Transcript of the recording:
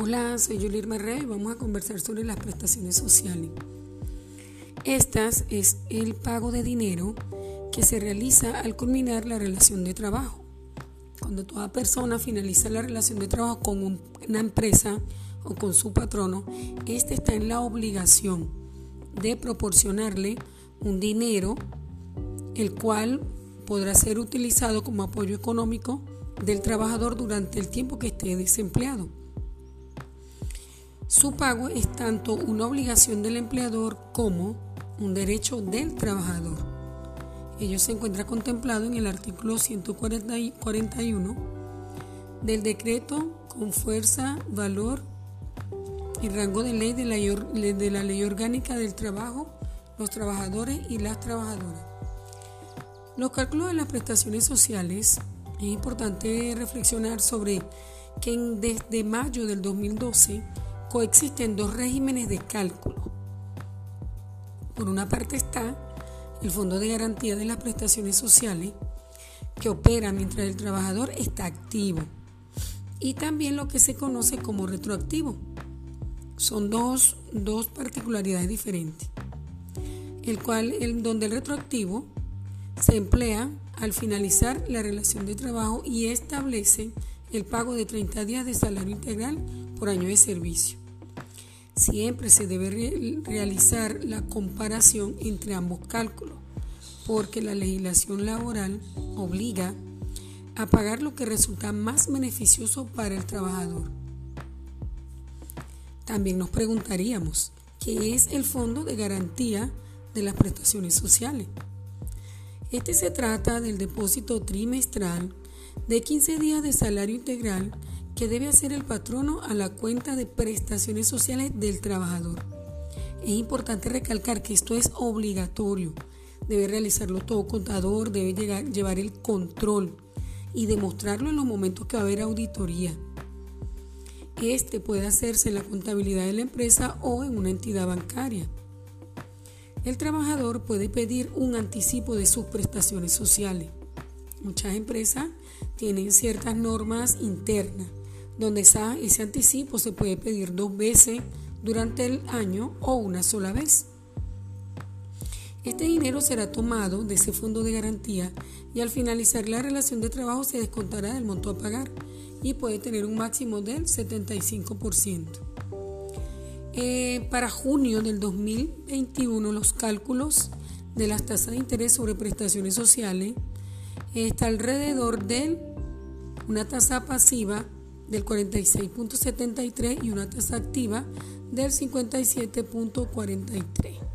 Hola, soy Julie Rey y vamos a conversar sobre las prestaciones sociales. Estas es el pago de dinero que se realiza al culminar la relación de trabajo. Cuando toda persona finaliza la relación de trabajo con una empresa o con su patrono, éste está en la obligación de proporcionarle un dinero, el cual podrá ser utilizado como apoyo económico del trabajador durante el tiempo que esté desempleado. Su pago es tanto una obligación del empleador como un derecho del trabajador. Ello se encuentra contemplado en el artículo 141 del decreto con fuerza, valor y rango de ley de la, Ley Orgánica del Trabajo, los trabajadores y las trabajadoras. Los cálculos de las prestaciones sociales es importante reflexionar sobre que desde mayo del 2012 coexisten dos regímenes de cálculo. Por una parte está el Fondo de Garantía de las Prestaciones Sociales, que opera mientras el trabajador está activo, y también lo que se conoce como retroactivo. Son dos, dos particularidades diferentes. El cual, el, donde el retroactivo se emplea al finalizar la relación de trabajo y establece el pago de 30 días de salario integral por año de servicio. Siempre se debe realizar la comparación entre ambos cálculos, porque la legislación laboral obliga a pagar lo que resulta más beneficioso para el trabajador. También nos preguntaríamos, ¿qué es el Fondo de Garantía de las Prestaciones Sociales? Este se trata del depósito trimestral de 15 días de salario integral que debe hacer el patrono a la cuenta de prestaciones sociales del trabajador. Es importante recalcar que esto es obligatorio. Debe realizarlo todo contador, debe llevar el control y demostrarlo en los momentos que va a haber auditoría. Este puede hacerse en la contabilidad de la empresa o en una entidad bancaria. El trabajador puede pedir un anticipo de sus prestaciones sociales. Muchas empresas tienen ciertas normas internas donde ese anticipo se puede pedir dos veces durante el año o una sola vez. Este dinero será tomado de ese fondo de garantía y al finalizar la relación de trabajo se descontará del monto a pagar y puede tener un máximo del 75%. Eh, para junio del 2021 los cálculos de las tasas de interés sobre prestaciones sociales está alrededor de una tasa pasiva del 46.73 y una tasa activa del 57.43.